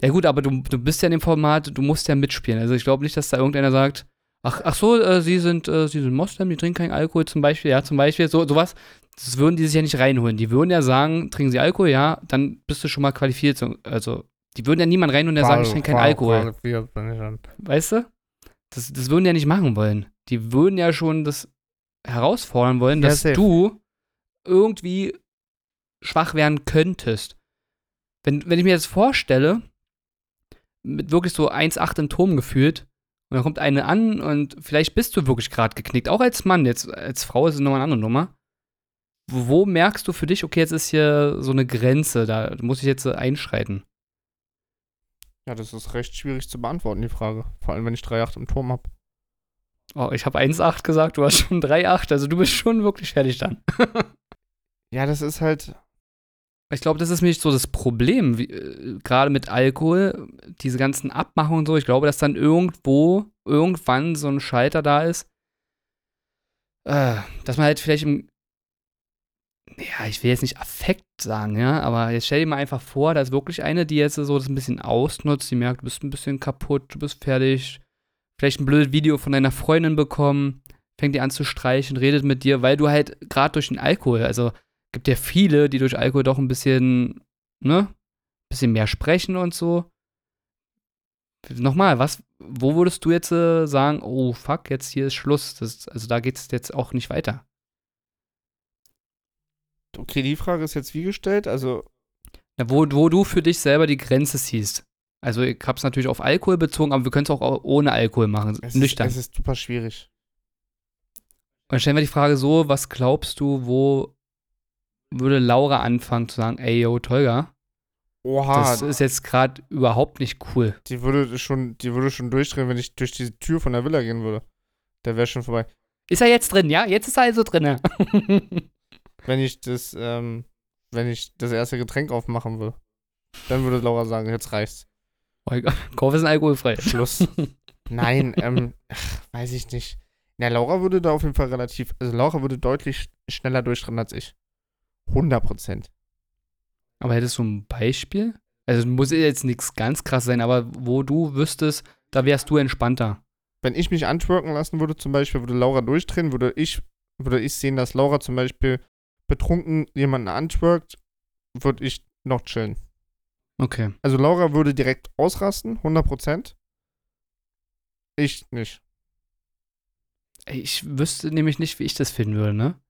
Ja gut, aber du, du bist ja in dem Format, du musst ja mitspielen. Also ich glaube nicht, dass da irgendeiner sagt, ach, ach so, äh, sie sind, äh, sie sind Moslem, die trinken keinen Alkohol zum Beispiel, ja, zum Beispiel, so, sowas, das würden die sich ja nicht reinholen. Die würden ja sagen, trinken sie Alkohol, ja, dann bist du schon mal qualifiziert. Also, die würden ja niemand reinholen, der sagt, ich trinke keinen Alkohol. Weißt du? Das, das würden die ja nicht machen wollen. Die würden ja schon das herausfordern wollen, dass ja, du irgendwie schwach werden könntest. Wenn, wenn ich mir das vorstelle, mit wirklich so 1,8 im Turm gefühlt. Und dann kommt eine an und vielleicht bist du wirklich gerade geknickt. Auch als Mann, jetzt als Frau ist es nochmal eine andere Nummer. Wo, wo, merkst du für dich, okay, jetzt ist hier so eine Grenze, da muss ich jetzt einschreiten? Ja, das ist recht schwierig zu beantworten, die Frage. Vor allem, wenn ich 3,8 im Turm habe. Oh, ich habe 1,8 gesagt, du hast schon 3,8, also du bist schon wirklich fertig dann. ja, das ist halt, ich glaube, das ist nicht so das Problem, äh, gerade mit Alkohol, diese ganzen Abmachungen und so. Ich glaube, dass dann irgendwo, irgendwann so ein Schalter da ist, äh, dass man halt vielleicht im, ja, ich will jetzt nicht Affekt sagen, ja, aber jetzt stell dir mal einfach vor, da ist wirklich eine, die jetzt so das ein bisschen ausnutzt, die merkt, du bist ein bisschen kaputt, du bist fertig, vielleicht ein blödes Video von deiner Freundin bekommen, fängt dir an zu streichen, redet mit dir, weil du halt gerade durch den Alkohol, also gibt ja viele, die durch Alkohol doch ein bisschen, ne, bisschen mehr sprechen und so. Nochmal, was, wo würdest du jetzt äh, sagen, oh fuck, jetzt hier ist Schluss, das, also da geht es jetzt auch nicht weiter? Okay, die Frage ist jetzt wie gestellt, also. Ja, wo, wo du für dich selber die Grenze siehst. Also ich hab's natürlich auf Alkohol bezogen, aber wir können es auch ohne Alkohol machen, es nüchtern. Ist, es ist super schwierig. Und dann stellen wir die Frage so, was glaubst du, wo würde Laura anfangen zu sagen, ey, yo, Tolga, Oha, das ist jetzt gerade überhaupt nicht cool. die würde schon, die würde schon durchdrehen, wenn ich durch die Tür von der Villa gehen würde. Der wäre schon vorbei. Ist er jetzt drin, ja? Jetzt ist er also drin. Wenn ich das, ähm, wenn ich das erste Getränk aufmachen würde. Dann würde Laura sagen, jetzt reicht's. Kauf ist ein alkoholfrei. Schluss. Nein, ähm, ach, weiß ich nicht. Na, Laura würde da auf jeden Fall relativ, also Laura würde deutlich sch- schneller durchdrehen als ich. 100 Prozent. Aber hättest du ein Beispiel? Also muss jetzt nichts ganz krass sein, aber wo du wüsstest, da wärst du entspannter. Wenn ich mich antworken lassen würde, zum Beispiel, würde Laura durchdrehen, würde ich, würde ich sehen, dass Laura zum Beispiel betrunken jemanden antworkt, würde ich noch chillen. Okay. Also Laura würde direkt ausrasten, 100 Prozent. Ich nicht. Ich wüsste nämlich nicht, wie ich das finden würde, ne?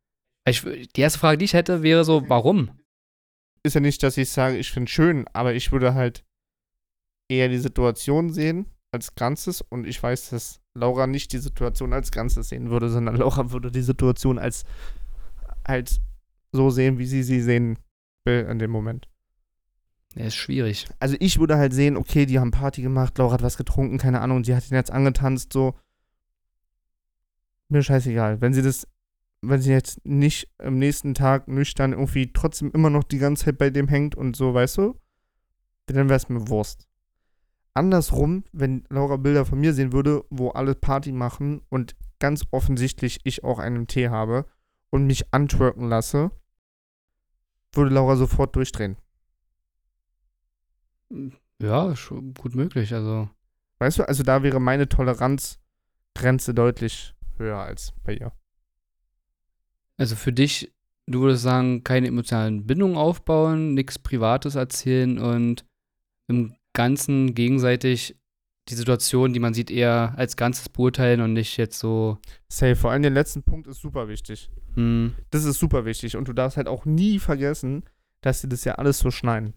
Ich, die erste Frage, die ich hätte, wäre so, warum? Ist ja nicht, dass ich sage, ich finde schön, aber ich würde halt eher die Situation sehen als Ganzes und ich weiß, dass Laura nicht die Situation als Ganzes sehen würde, sondern Laura würde die Situation als halt so sehen, wie sie sie sehen will in dem Moment. Ja, ist schwierig. Also ich würde halt sehen, okay, die haben Party gemacht, Laura hat was getrunken, keine Ahnung, die hat ihn jetzt angetanzt, so. Mir scheißegal. Wenn sie das, wenn sie jetzt nicht am nächsten Tag nüchtern irgendwie trotzdem immer noch die ganze Zeit bei dem hängt und so, weißt du, dann wäre es mir Wurst. Andersrum, wenn Laura Bilder von mir sehen würde, wo alle Party machen und ganz offensichtlich ich auch einen Tee habe und mich antwerken lasse, würde Laura sofort durchdrehen. Ja, schon gut möglich. Also, Weißt du, also da wäre meine Toleranzgrenze deutlich höher als bei ihr. also für dich, du würdest sagen, keine emotionalen Bindungen aufbauen, nichts Privates erzählen und im Ganzen gegenseitig die Situation, die man sieht, eher als Ganzes beurteilen und nicht jetzt so, Safe, vor allem der letzten Punkt ist super wichtig. hm, Das ist super wichtig und du darfst halt auch nie vergessen, dass sie das ja alles so schneiden.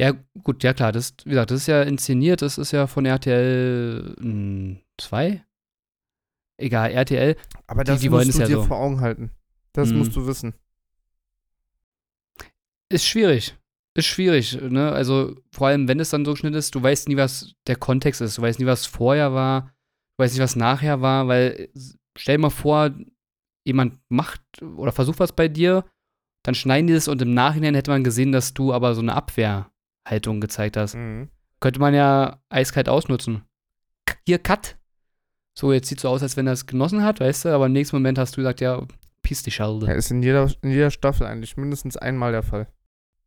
Ja, gut, ja klar, das, wie gesagt, das ist ja inszeniert, das ist ja von RTL 2. Egal, RTL. Aber Die- das die wollen musst es du ja dir so. vor Augen halten. Das Mhm. musst du wissen. Ist schwierig. Ist schwierig, ne? Also, vor allem, wenn es dann so geschnitten ist, du weißt nie, was der Kontext ist. Du weißt nie, was vorher war. Du weißt nicht, was nachher war, weil stell dir mal vor, jemand macht oder versucht was bei dir, dann schneiden die das und im Nachhinein hätte man gesehen, dass du aber so eine Abwehrhaltung gezeigt hast. Mhm. Könnte man ja eiskalt ausnutzen. Hier, Cut. So, jetzt sieht so aus, als wenn er es genossen hat, weißt du, aber im nächsten Moment hast du gesagt, ja, piss die Schalde. Ja, ist in jeder, in jeder Staffel eigentlich mindestens einmal der Fall,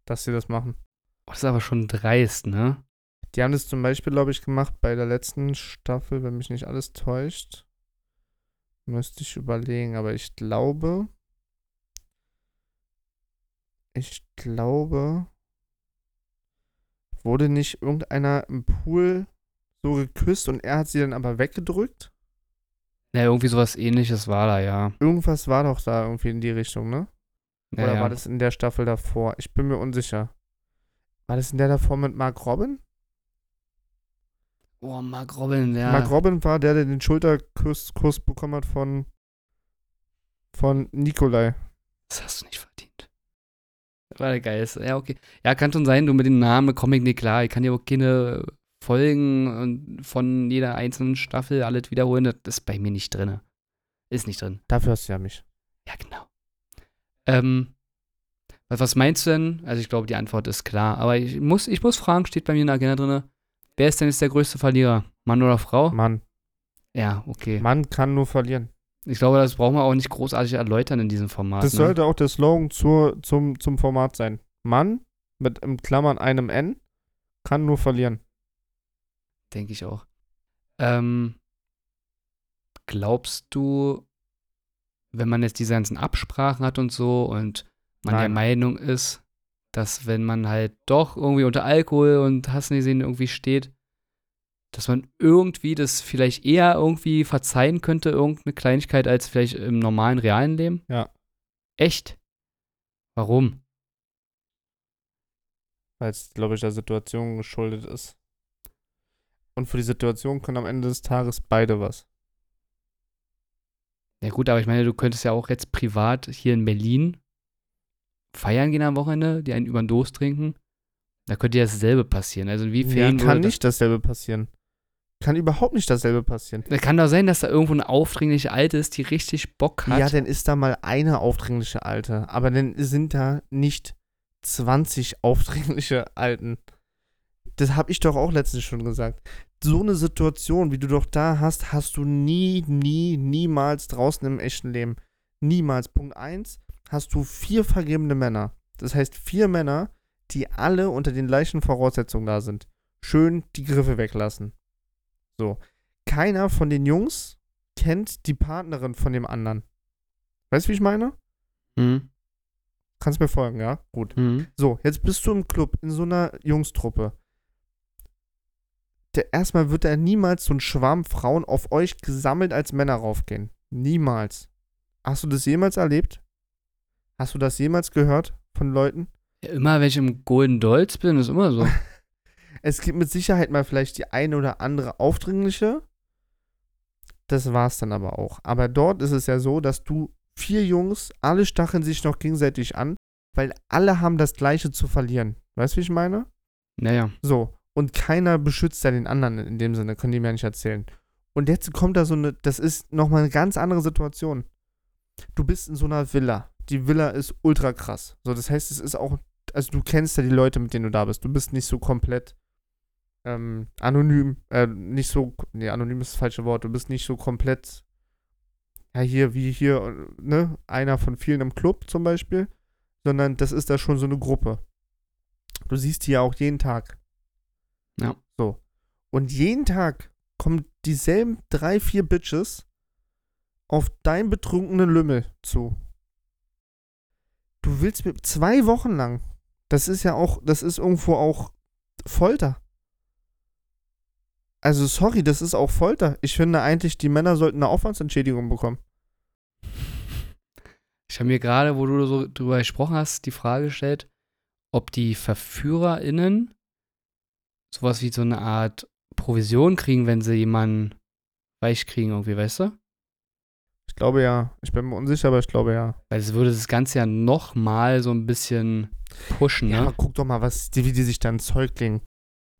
dass sie das machen. Oh, das ist aber schon dreist, ne? Die haben das zum Beispiel, glaube ich, gemacht bei der letzten Staffel, wenn mich nicht alles täuscht. Müsste ich überlegen, aber ich glaube. Ich glaube. Wurde nicht irgendeiner im Pool so geküsst und er hat sie dann aber weggedrückt? Ja, irgendwie sowas ähnliches war da, ja. Irgendwas war doch da irgendwie in die Richtung, ne? ja Oder ja. war das in der Staffel davor? Ich bin mir unsicher. War das in der davor mit Mark Robin? Oh, Mark Robin, ja. Mark Robin war der, der den Schulterkuss Kuss bekommen hat von, von Nikolai. Das hast du nicht verdient. Das war der geilste. Ja, okay. Ja, kann schon sein, du mit dem Namen Comic nicht klar. Ich kann dir auch keine Folgen von jeder einzelnen Staffel alles wiederholen. Das ist bei mir nicht drin. Ist nicht drin. Dafür hast du ja mich. Ja, genau. Ähm, was, was meinst du denn? Also ich glaube, die Antwort ist klar. Aber ich muss, ich muss fragen, steht bei mir in der Agenda drin. Wer ist denn jetzt der größte Verlierer? Mann oder Frau? Mann, Ja, okay. Mann kann nur verlieren. Ich glaube, das brauchen wir auch nicht großartig erläutern in diesem Format. Das ne? sollte auch der Slogan zur, zum, zum Format sein. Mann mit im Klammern einem N kann nur verlieren. Denke ich auch. Ähm, glaubst du, wenn man jetzt diese ganzen Absprachen hat und so und man der Nein. Meinung ist, dass wenn man halt doch irgendwie unter Alkohol und Hassen irgendwie steht, dass man irgendwie das vielleicht eher irgendwie verzeihen könnte, irgendeine Kleinigkeit, als vielleicht im normalen, realen Leben? Ja. Echt? Warum? Weil es, glaube ich, der Situation geschuldet ist. Und für die Situation können am Ende des Tages beide was. Ja gut, aber ich meine, du könntest ja auch jetzt privat hier in Berlin feiern gehen am Wochenende, die einen über den Dos trinken. Da könnte ja dasselbe passieren. Also Nee, inwiefern. kann würde nicht dasselbe passieren. Kann überhaupt nicht dasselbe passieren. Das, kann doch sein, dass da irgendwo eine aufdringliche Alte ist, die richtig Bock hat. Ja, dann ist da mal eine aufdringliche Alte. Aber dann sind da nicht 20 aufdringliche Alten. Das habe ich doch auch letztens schon gesagt. So eine Situation, wie du doch da hast, hast du nie, nie, niemals draußen im echten Leben. Niemals. Punkt 1, hast du vier vergebene Männer. Das heißt, vier Männer, die alle unter den gleichen Voraussetzungen da sind. Schön die Griffe weglassen. So. Keiner von den Jungs kennt die Partnerin von dem anderen. Weißt du, wie ich meine? Mhm. Kannst mir folgen, ja? Gut. Mhm. So, jetzt bist du im Club, in so einer Jungstruppe. Der, erstmal wird da niemals so ein Schwarm Frauen auf euch gesammelt als Männer raufgehen. Niemals. Hast du das jemals erlebt? Hast du das jemals gehört von Leuten? Ja, immer, wenn ich im Golden Dolls bin, ist immer so. Es gibt mit Sicherheit mal vielleicht die eine oder andere aufdringliche. Das war's dann aber auch. Aber dort ist es ja so, dass du vier Jungs, alle stacheln sich noch gegenseitig an, weil alle haben das Gleiche zu verlieren. Weißt du, wie ich meine? Naja. So. Und keiner beschützt ja den anderen in dem Sinne, können die mir nicht erzählen. Und jetzt kommt da so eine, das ist nochmal eine ganz andere Situation. Du bist in so einer Villa. Die Villa ist ultra krass. So, das heißt, es ist auch, also du kennst ja die Leute, mit denen du da bist. Du bist nicht so komplett ähm, anonym, äh, nicht so, nee, anonym ist das falsche Wort. Du bist nicht so komplett, ja, hier, wie hier, ne, einer von vielen im Club zum Beispiel, sondern das ist da schon so eine Gruppe. Du siehst die ja auch jeden Tag. Ja. So. Und jeden Tag kommen dieselben drei, vier Bitches auf deinen betrunkenen Lümmel zu. Du willst mit zwei Wochen lang. Das ist ja auch, das ist irgendwo auch Folter. Also sorry, das ist auch Folter. Ich finde eigentlich, die Männer sollten eine Aufwandsentschädigung bekommen. Ich habe mir gerade, wo du so drüber gesprochen hast, die Frage gestellt, ob die VerführerInnen sowas wie so eine Art Provision kriegen, wenn sie jemanden weich kriegen, irgendwie, weißt du? Ich glaube ja. Ich bin mir unsicher, aber ich glaube ja. Weil es würde das Ganze ja nochmal so ein bisschen pushen, Ja, ne? guck doch mal, was, die, wie die sich dann Säugling.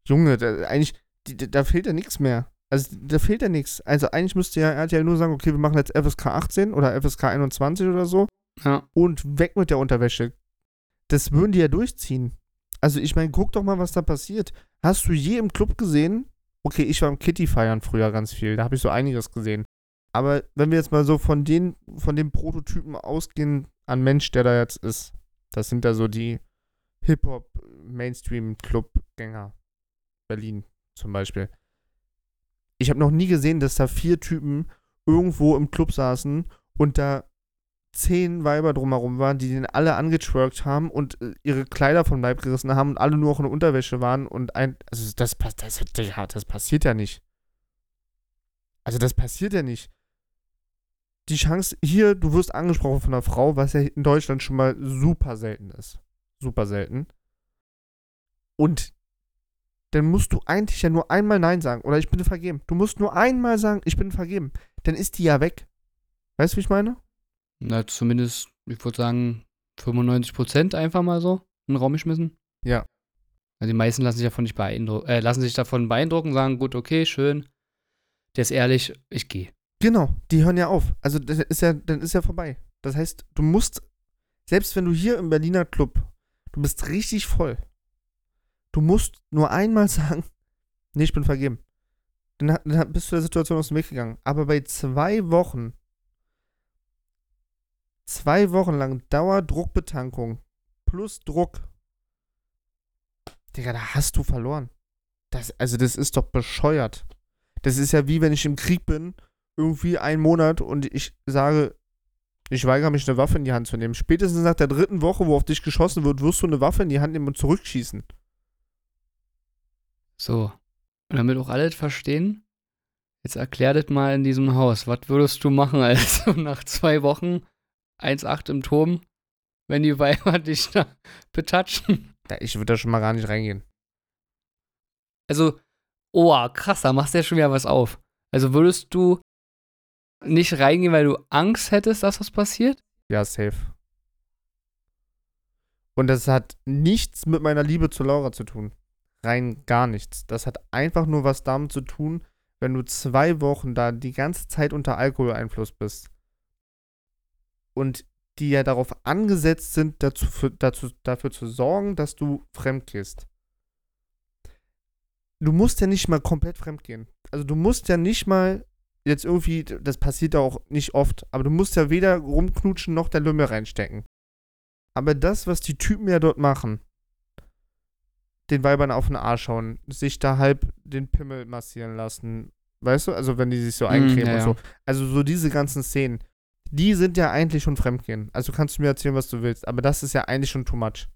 Junge, da, eigentlich, die, da- fehlt ja nichts mehr. Also, da fehlt ja nichts. Also, eigentlich müsste ja, er ja nur sagen, okay, wir machen jetzt FSK 18 oder FSK 21 oder so Ja. und weg mit der Unterwäsche. Das würden die ja durchziehen. Also, ich meine, guck doch mal, was da passiert. Hast du je im Club gesehen? Okay, ich war im Kitty feiern früher ganz viel. Da habe ich so einiges gesehen. Aber wenn wir jetzt mal so von den, von den Prototypen ausgehen an Mensch, der da jetzt ist, das sind da so die Hip-Hop-Mainstream-Club-Gänger. Berlin zum Beispiel. Ich habe noch nie gesehen, dass da vier Typen irgendwo im Club saßen und da zehn Weiber drumherum waren, die den alle angetwerkt haben und äh, ihre Kleider vom Leib gerissen haben und alle nur noch in Unterwäsche waren und ein. Also das, das, Digga, das passiert ja nicht. Also das passiert ja nicht. Die Chance, hier, du wirst angesprochen von einer Frau, was ja in Deutschland schon mal super selten ist. Super selten. Und dann musst du eigentlich ja nur einmal Nein sagen oder ich bin vergeben. Du musst nur einmal sagen, ich bin vergeben. Dann ist die ja weg. Weißt du, wie ich meine? Na, zumindest, ich würde sagen, 95 Prozent einfach mal so in den Raum geschmissen. Ja. Also die meisten lassen sich davon nicht beeindrucken, äh, lassen sich davon beeindrucken, sagen, gut, okay, schön. Der ist ehrlich, ich gehe. Genau, die hören ja auf. Also das ist ja, dann ist ja vorbei. Das heißt, du musst, selbst wenn du hier im Berliner Club, du bist richtig voll, du musst nur einmal sagen, nee, ich bin vergeben. Dann, dann bist du der Situation aus dem Weg gegangen. Aber bei zwei Wochen, zwei Wochen lang Dauerdruckbetankung plus Druck, Digga, da hast du verloren. Das, also das ist doch bescheuert. Das ist ja wie wenn ich im Krieg bin irgendwie einen Monat und ich sage, ich weigere mich, eine Waffe in die Hand zu nehmen. Spätestens nach der dritten Woche, wo auf dich geschossen wird, wirst du eine Waffe in die Hand nehmen und zurückschießen. So. Und damit auch alle das verstehen, jetzt erklär das mal in diesem Haus. Was würdest du machen, also nach zwei Wochen 1,8 im Turm, wenn die Weiber dich da betatschen? Ja, ich würde da schon mal gar nicht reingehen. Also, oh, krass, da machst du ja schon wieder was auf. Also würdest du nicht reingehen, weil du Angst hättest, dass was passiert? Ja, safe. Und das hat nichts mit meiner Liebe zu Laura zu tun. Rein gar nichts. Das hat einfach nur was damit zu tun, wenn du zwei Wochen da die ganze Zeit unter Alkoholeinfluss bist und die ja darauf angesetzt sind, dazu, für, dazu, dafür zu sorgen, dass du fremd gehst. Du musst ja nicht mal komplett fremd gehen. Also du musst ja nicht mal jetzt irgendwie, das passiert auch nicht oft, aber du musst ja weder rumknutschen noch der Lümmel reinstecken. Aber das, was die Typen ja dort machen, den Weibern auf den Arsch schauen, sich da halb den Pimmel massieren lassen, weißt du, also wenn die sich so Mm, eincremen ja, und so. Also so diese ganzen Szenen, die sind ja eigentlich schon Fremdgehen. Also kannst du mir erzählen, was du willst, aber das ist ja eigentlich schon too much.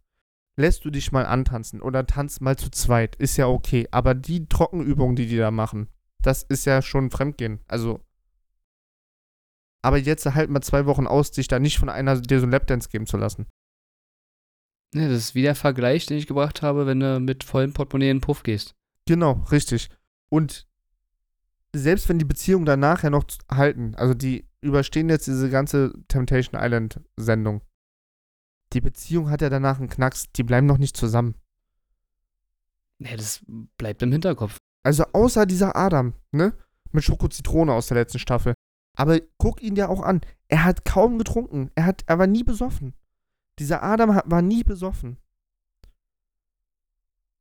Lässt du dich mal antanzen oder tanzt mal zu zweit, ist ja okay. Aber die Trockenübungen, die die da machen, das ist ja schon Fremdgehen. Also. Aber jetzt halt mal zwei Wochen aus, dich da nicht von einer dir so einen Lapdance geben zu lassen. Ne, das ist wie der Vergleich, den ich gebracht habe, wenn du mit vollem Portemonnaie in den Puff gehst. Genau, richtig. Und selbst wenn die Beziehungen danach ja noch halten, also die überstehen jetzt diese ganze Temptation Island Sendung. Die Beziehung hat ja danach einen Knacks, die bleiben noch nicht zusammen. Ne, das bleibt im Hinterkopf. Also außer dieser Adam, ne? Mit Schoko-Zitrone aus der letzten Staffel. Aber guck ihn ja auch an. Er hat kaum getrunken. Er, hat, er war nie besoffen. Dieser Adam war nie besoffen.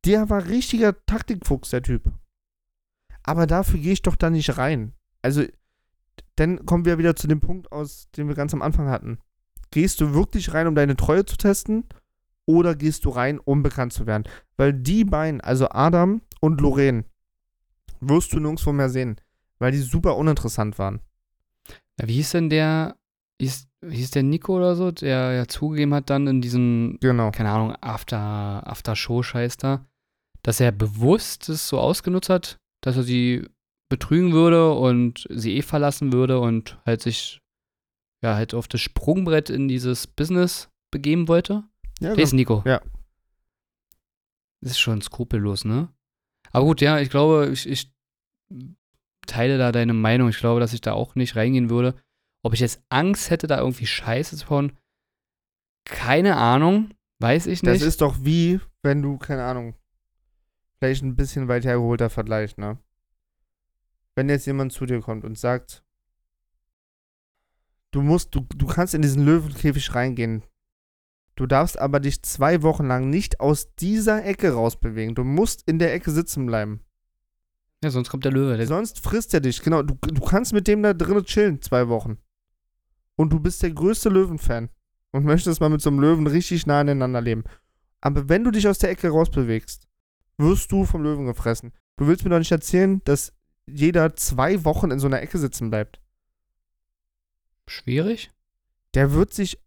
Der war richtiger Taktikfuchs, der Typ. Aber dafür gehe ich doch da nicht rein. Also, dann kommen wir wieder zu dem Punkt aus, den wir ganz am Anfang hatten. Gehst du wirklich rein, um deine Treue zu testen? Oder gehst du rein, um bekannt zu werden? Weil die beiden, also Adam und Lorraine, wirst du nirgendwo mehr sehen. Weil die super uninteressant waren. Ja, wie hieß denn der, hieß, hieß der Nico oder so, der ja zugegeben hat dann in diesem, Genau. keine Ahnung, After, After-Show-Scheiß da, dass er bewusst es so ausgenutzt hat, dass er sie betrügen würde und sie eh verlassen würde und halt sich ja halt auf das Sprungbrett in dieses Business begeben wollte. Ja, Der ist Nico. Ja. Das ist schon skrupellos, ne? Aber gut, ja, ich glaube, ich, ich teile da deine Meinung. Ich glaube, dass ich da auch nicht reingehen würde. Ob ich jetzt Angst hätte, da irgendwie Scheiße zu bauen, keine Ahnung. Weiß ich Das nicht. ist doch wie, wenn du, keine Ahnung, vielleicht ein bisschen weit hergeholter Vergleich, ne? Wenn jetzt jemand zu dir kommt und sagt, du musst, du, du kannst in diesen Löwenkäfig reingehen. Du darfst aber dich zwei Wochen lang nicht aus dieser Ecke rausbewegen. Du musst in der Ecke sitzen bleiben. ja, sonst kommt der Löwe. Der, Sonst frisst er dich. Genau, du, du kannst mit dem da drinnen chillen, zwei Wochen. Und du bist der größte Löwenfan. Und möchtest mal mit so einem Löwen richtig nah aneinander leben. Aber wenn du dich aus der Ecke rausbewegst, wirst du vom Löwen gefressen. Du willst mir doch nicht erzählen, dass jeder zwei Wochen in so einer Ecke sitzen bleibt. schwierig? Der wird sich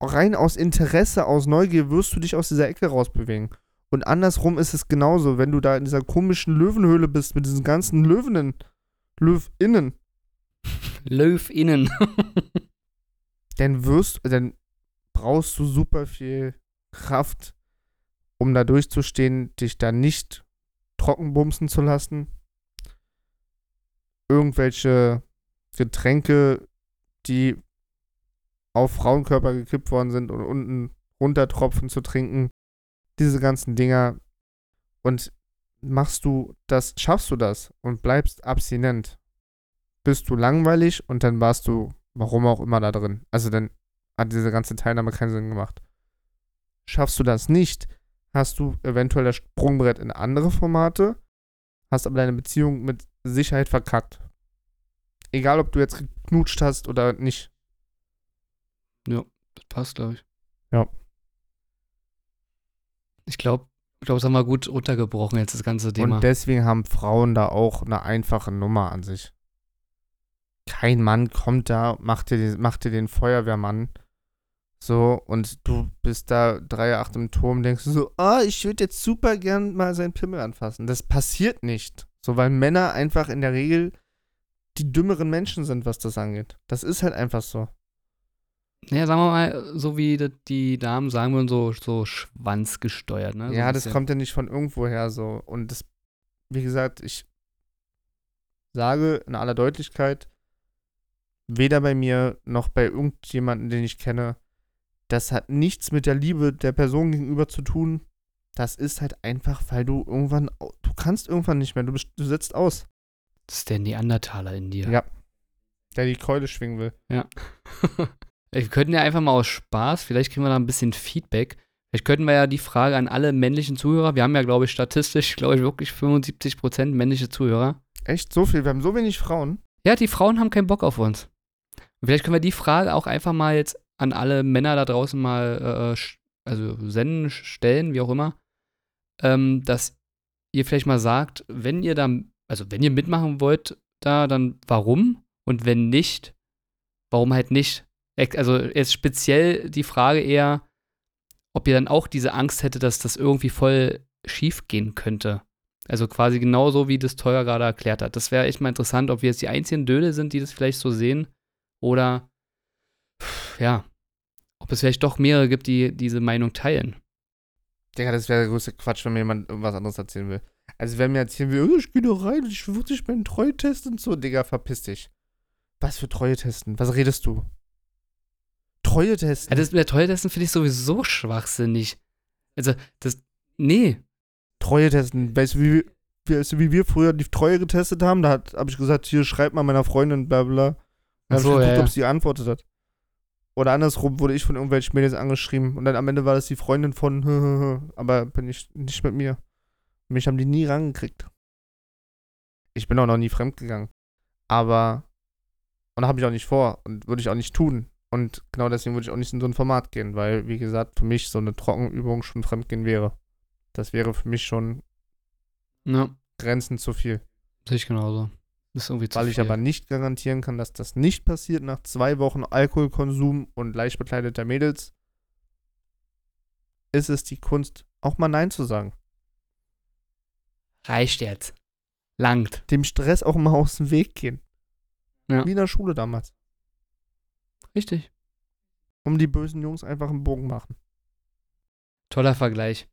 rein aus Interesse, aus Neugier, wirst du dich aus dieser Ecke rausbewegen. Und andersrum ist es genauso, wenn du da in dieser komischen Löwenhöhle bist mit diesen ganzen Löwinnen, Löwinnen, Löw innen. Dann wirst, dann brauchst du super viel Kraft, um da durchzustehen, dich da nicht trockenbumsen zu lassen. Irgendwelche Getränke, die auf Frauenkörper gekippt worden sind und unten runtertropfen zu trinken. Diese ganzen Dinger. Und machst du das, schaffst du das und bleibst abstinent, bist du langweilig und dann warst du, warum auch immer, da drin. Also dann hat diese ganze Teilnahme keinen Sinn gemacht. Schaffst du das nicht, hast du eventuell das Sprungbrett in andere Formate, hast aber deine Beziehung mit Sicherheit verkackt. Egal, ob du jetzt geknutscht hast oder nicht. Das passt, glaube ich. Ja. Ich glaube, ich glaube, das haben wir gut runtergebrochen jetzt, das ganze Thema. Und deswegen haben Frauen da auch eine einfache Nummer an sich. Kein Mann kommt da, macht dir, den- macht dir den Feuerwehrmann. So, und du bist da 3,8 im Turm, denkst du so, ah, ich würde jetzt super gern mal seinen Pimmel anfassen. Das passiert nicht. So, weil Männer einfach in der Regel die dümmeren Menschen sind, was das angeht. Das ist halt einfach so. Ja, sagen wir mal, so wie die Damen sagen würden, so, so schwanzgesteuert, ne? So ja, das kommt ja nicht von irgendwoher so. Und das, wie gesagt, ich sage in aller Deutlichkeit, weder bei mir noch bei irgendjemandem, den ich kenne, Das hat nichts mit der Liebe der Person gegenüber zu tun. Das ist halt einfach, weil du irgendwann, du kannst irgendwann nicht mehr, du, bist, du setzt aus. Das ist der Neandertaler in dir. Ja. Der die Keule schwingen will. Ja. wir könnten ja einfach mal aus Spaß, vielleicht kriegen wir da ein bisschen Feedback. Vielleicht könnten wir ja die Frage an alle männlichen Zuhörer, wir haben ja, glaube ich, statistisch, glaube ich, wirklich 75% männliche Zuhörer. Echt so viel? Wir haben so wenig Frauen. Ja, die Frauen haben keinen Bock auf uns. Vielleicht können wir die Frage auch einfach mal jetzt an alle Männer da draußen mal, äh, also senden, stellen, wie auch immer, ähm, dass ihr vielleicht mal sagt, wenn ihr da, also wenn ihr mitmachen wollt, da, dann warum? Und wenn nicht, warum halt nicht? Also jetzt speziell die Frage eher, ob ihr dann auch diese Angst hättet, dass das irgendwie voll schief gehen könnte. Also quasi genauso, wie das Teuer gerade erklärt hat. Das wäre echt mal interessant, ob wir jetzt die einzigen Döde sind, die das vielleicht so sehen. Oder, ja, ob es vielleicht doch mehrere gibt, die diese Meinung teilen. Digga, das wäre der größte Quatsch, wenn mir jemand irgendwas anderes erzählen will. Also, wenn mir erzählen will, oh, ich gehe da rein und ich würde dich meinen Treue-Test und so, Digga, verpiss dich. Was für Treue testen? Was redest du? Treue testen? Ja, das mit der Treue testen finde ich sowieso schwachsinnig. Also, das, nee. Treue testen, weißt du, wie, wie, weißt du, wie wir früher die Treue getestet haben? Da habe ich gesagt, hier, schreib mal meiner Freundin, bla bla. Dann so, habe ich geguckt, ja, ob sie geantwortet hat. Oder andersrum wurde ich von irgendwelchen Mädels angeschrieben und dann am Ende war das die Freundin von, aber bin ich nicht mit mir. Mich haben die nie rangekriegt. Ich bin auch noch nie fremdgegangen. Aber, und habe ich auch nicht vor und würde ich auch nicht tun. Und genau deswegen würde ich auch nicht in so ein Format gehen, weil, wie gesagt, für mich so eine Trockenübung schon Fremdgehen wäre. Das wäre für mich schon Ja, Grenzen zu viel. sehe ich genauso. Das ist irgendwie zu Weil ich viel. aber nicht garantieren kann, dass das nicht passiert nach zwei Wochen Alkoholkonsum und leicht bekleideter Mädels, ist es die Kunst, auch mal Nein zu sagen. Reicht jetzt. Langt. Dem Stress auch mal aus dem Weg gehen. Ja. Wie in der Schule damals. Richtig. Um die bösen Jungs einfach einen Bogen machen. Toller Vergleich.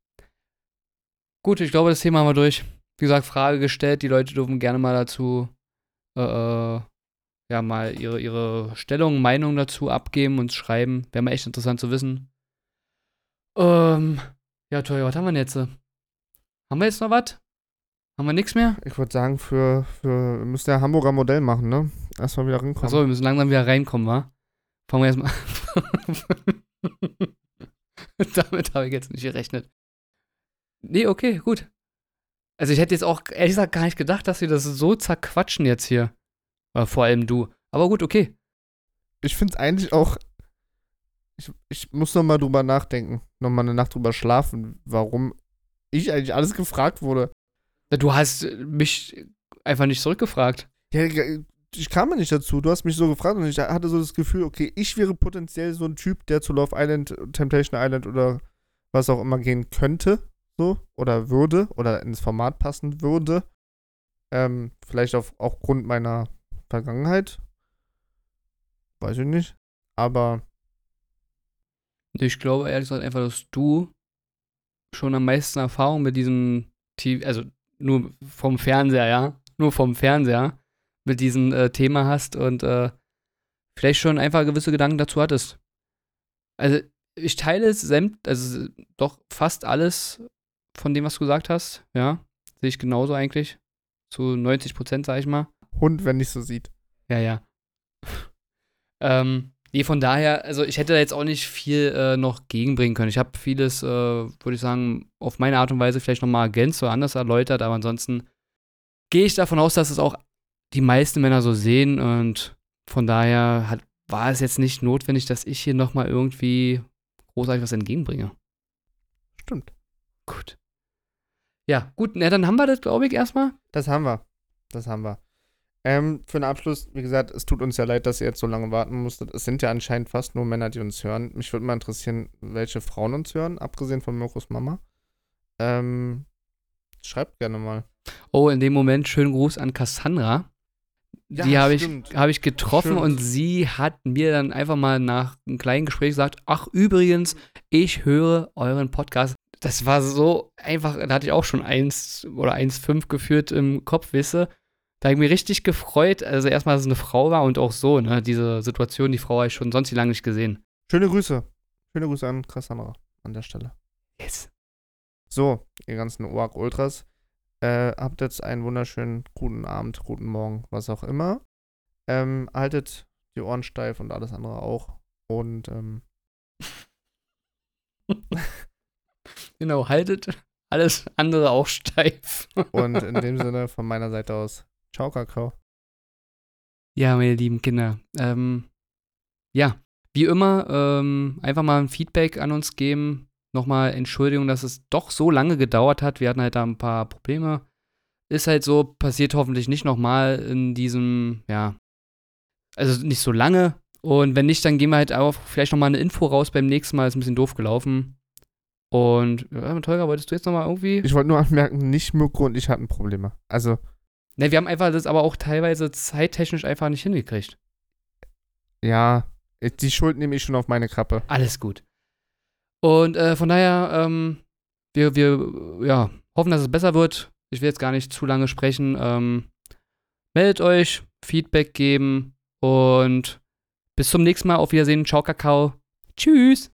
Gut, ich glaube, das Thema haben wir durch. Wie gesagt, Frage gestellt. Die Leute dürfen gerne mal dazu, äh, äh, ja, mal ihre, ihre Stellung, Meinung dazu abgeben und schreiben. Wäre mal echt interessant zu wissen. Ähm, ja, toll, was haben wir denn jetzt? Haben wir jetzt noch was? Haben wir nichts mehr? Ich würde sagen, für, für, wir müssen ja Hamburger Modell machen, ne? Erstmal wieder rankommen. Achso, wir müssen langsam wieder reinkommen, wa? Fangen wir erstmal Damit habe ich jetzt nicht gerechnet. Nee, okay, gut. Also ich hätte jetzt auch ehrlich gesagt gar nicht gedacht, dass wir das so zerquatschen jetzt hier. Äh, vor allem du. Aber gut, okay. Ich finde es eigentlich auch. Ich, ich muss noch mal drüber nachdenken. Noch mal eine Nacht drüber schlafen, warum ich eigentlich alles gefragt wurde. Du hast mich einfach nicht zurückgefragt. Ja, ich kam ja nicht dazu. Du hast mich so gefragt und ich hatte so das Gefühl, okay, ich wäre potenziell so ein Typ, der zu Love Island, Temptation Island oder was auch immer gehen könnte, so, oder würde, oder ins Format passen würde. Ähm, vielleicht auf, aufgrund meiner Vergangenheit. Weiß ich nicht. Aber Ich glaube ehrlich gesagt einfach, dass du schon am meisten Erfahrung mit diesem TV, also nur vom Fernseher, ja, nur vom Fernseher mit diesem äh, Thema hast und äh, vielleicht schon einfach gewisse Gedanken dazu hattest. Also ich teile sämt, also doch fast alles von dem, was du gesagt hast, ja, sehe ich genauso eigentlich. Zu 90 Prozent, sag ich mal. Hund, wenn nicht so sieht. Ja, ja. ähm, nee, von daher, also ich hätte da jetzt auch nicht viel äh, noch gegenbringen können. Ich habe vieles, äh, würde ich sagen, auf meine Art und Weise vielleicht nochmal ergänzt oder anders erläutert, aber ansonsten gehe ich davon aus, dass es auch die meisten Männer so sehen und von daher hat, war es jetzt nicht notwendig, dass ich hier nochmal irgendwie großartig was entgegenbringe. Stimmt. Gut. Ja, gut, na dann haben wir das, glaube ich, erstmal. Das haben wir. Das haben wir. Ähm, für den Abschluss, wie gesagt, es tut uns ja leid, dass ihr jetzt so lange warten musstet. Es sind ja anscheinend fast nur Männer, die uns hören. Mich würde mal interessieren, welche Frauen uns hören, abgesehen von Mirkos Mama. Ähm, schreibt gerne mal. Oh, in dem Moment schönen Gruß an Cassandra. Ja, die habe ich, hab ich getroffen Stimmt. und sie hat mir dann einfach mal nach einem kleinen Gespräch gesagt, ach übrigens, ich höre euren Podcast. Das war so einfach, da hatte ich auch schon eins oder 1,5 geführt im Kopf, wisse. Da habe ich mich richtig gefreut, also erstmal, dass es eine Frau war und auch so, ne, diese Situation, die Frau habe ich schon sonst wie lange nicht gesehen. Schöne Grüße. schöne Grüße an Cassandra an der Stelle. Yes. So, ihr ganzen OAK Ultras, äh, habt jetzt einen wunderschönen guten Abend, guten Morgen, was auch immer. Ähm, haltet die Ohren steif und alles andere auch. Und ähm, Genau, haltet alles andere auch steif. Und in dem Sinne von meiner Seite aus, ciao, Kakao. Ja, meine lieben Kinder. Ähm, ja, wie immer, ähm, einfach mal ein Feedback an uns geben. Nochmal Entschuldigung, dass es doch so lange gedauert hat. Wir hatten halt da ein paar Probleme. Ist halt so, passiert hoffentlich nicht nochmal in diesem, ja, also nicht so lange. Und wenn nicht, dann gehen wir halt auch vielleicht nochmal eine Info raus beim nächsten Mal. Ist ein bisschen doof gelaufen. Und, ja, mit Holger, wolltest du jetzt nochmal irgendwie? Ich wollte nur anmerken, nicht Mirko und ich hatten Probleme. Also, Ne, wir haben einfach das aber auch teilweise zeittechnisch einfach nicht hingekriegt. ja, die Schuld nehme ich schon auf meine Kappe. Alles gut. Und äh, von daher, ähm, wir, wir ja, hoffen, dass es besser wird. Ich will jetzt gar nicht zu lange sprechen. Ähm, meldet euch, Feedback geben und bis zum nächsten Mal. Auf Wiedersehen. Ciao, Kakao. Tschüss.